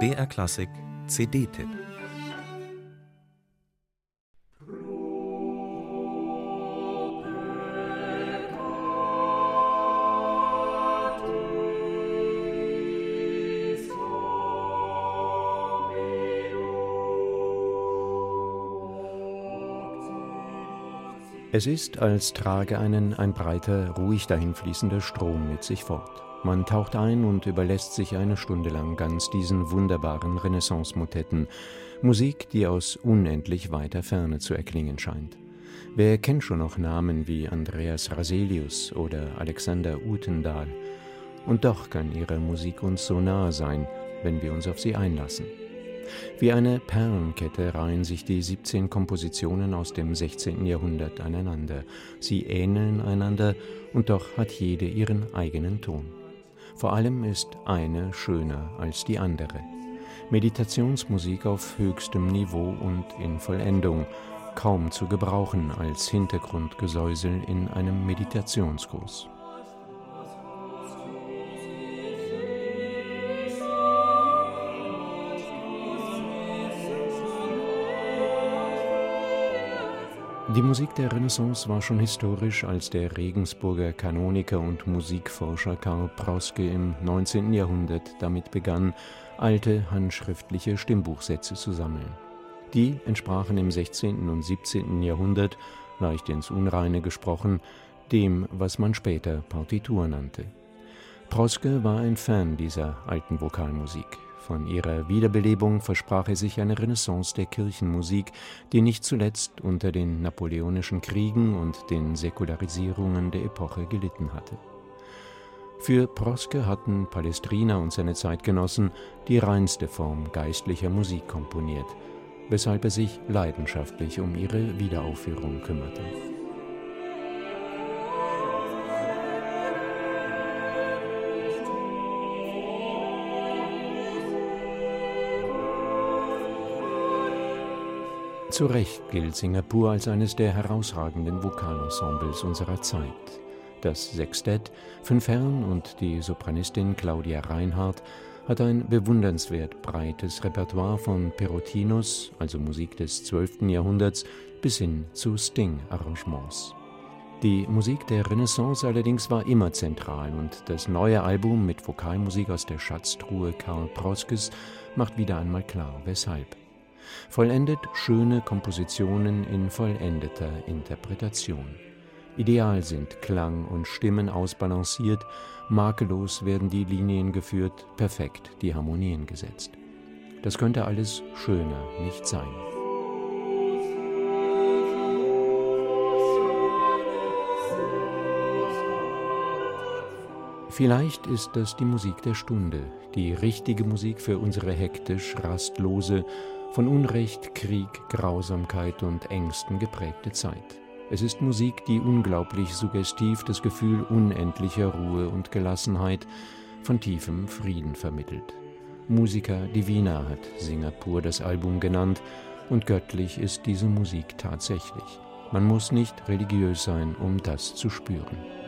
BR Klassik CD-Tipp Es ist, als trage einen ein breiter, ruhig dahinfließender Strom mit sich fort. Man taucht ein und überlässt sich eine Stunde lang ganz diesen wunderbaren Renaissance-Motetten, Musik, die aus unendlich weiter Ferne zu erklingen scheint. Wer kennt schon noch Namen wie Andreas Raselius oder Alexander Utendahl? Und doch kann ihre Musik uns so nahe sein, wenn wir uns auf sie einlassen. Wie eine Perlenkette reihen sich die 17 Kompositionen aus dem 16. Jahrhundert aneinander. Sie ähneln einander und doch hat jede ihren eigenen Ton. Vor allem ist eine schöner als die andere. Meditationsmusik auf höchstem Niveau und in Vollendung, kaum zu gebrauchen als Hintergrundgesäusel in einem Meditationskurs. Die Musik der Renaissance war schon historisch, als der Regensburger Kanoniker und Musikforscher Karl Proske im 19. Jahrhundert damit begann, alte handschriftliche Stimmbuchsätze zu sammeln. Die entsprachen im 16. und 17. Jahrhundert, leicht ins Unreine gesprochen, dem, was man später Partitur nannte. Proske war ein Fan dieser alten Vokalmusik. Von ihrer Wiederbelebung versprach er sich eine Renaissance der Kirchenmusik, die nicht zuletzt unter den napoleonischen Kriegen und den Säkularisierungen der Epoche gelitten hatte. Für Proske hatten Palestrina und seine Zeitgenossen die reinste Form geistlicher Musik komponiert, weshalb er sich leidenschaftlich um ihre Wiederaufführung kümmerte. Zu Recht gilt Singapur als eines der herausragenden Vokalensembles unserer Zeit. Das Sextett, fünf Herren und die Sopranistin Claudia Reinhardt hat ein bewundernswert breites Repertoire von Perotinus, also Musik des 12. Jahrhunderts, bis hin zu Sting-Arrangements. Die Musik der Renaissance allerdings war immer zentral und das neue Album mit Vokalmusik aus der Schatztruhe Karl Proskes macht wieder einmal klar, weshalb vollendet schöne Kompositionen in vollendeter Interpretation. Ideal sind Klang und Stimmen ausbalanciert, makellos werden die Linien geführt, perfekt die Harmonien gesetzt. Das könnte alles schöner nicht sein. Vielleicht ist das die Musik der Stunde, die richtige Musik für unsere hektisch rastlose, von Unrecht, Krieg, Grausamkeit und Ängsten geprägte Zeit. Es ist Musik, die unglaublich suggestiv das Gefühl unendlicher Ruhe und Gelassenheit von tiefem Frieden vermittelt. Musica Divina hat Singapur das Album genannt und göttlich ist diese Musik tatsächlich. Man muss nicht religiös sein, um das zu spüren.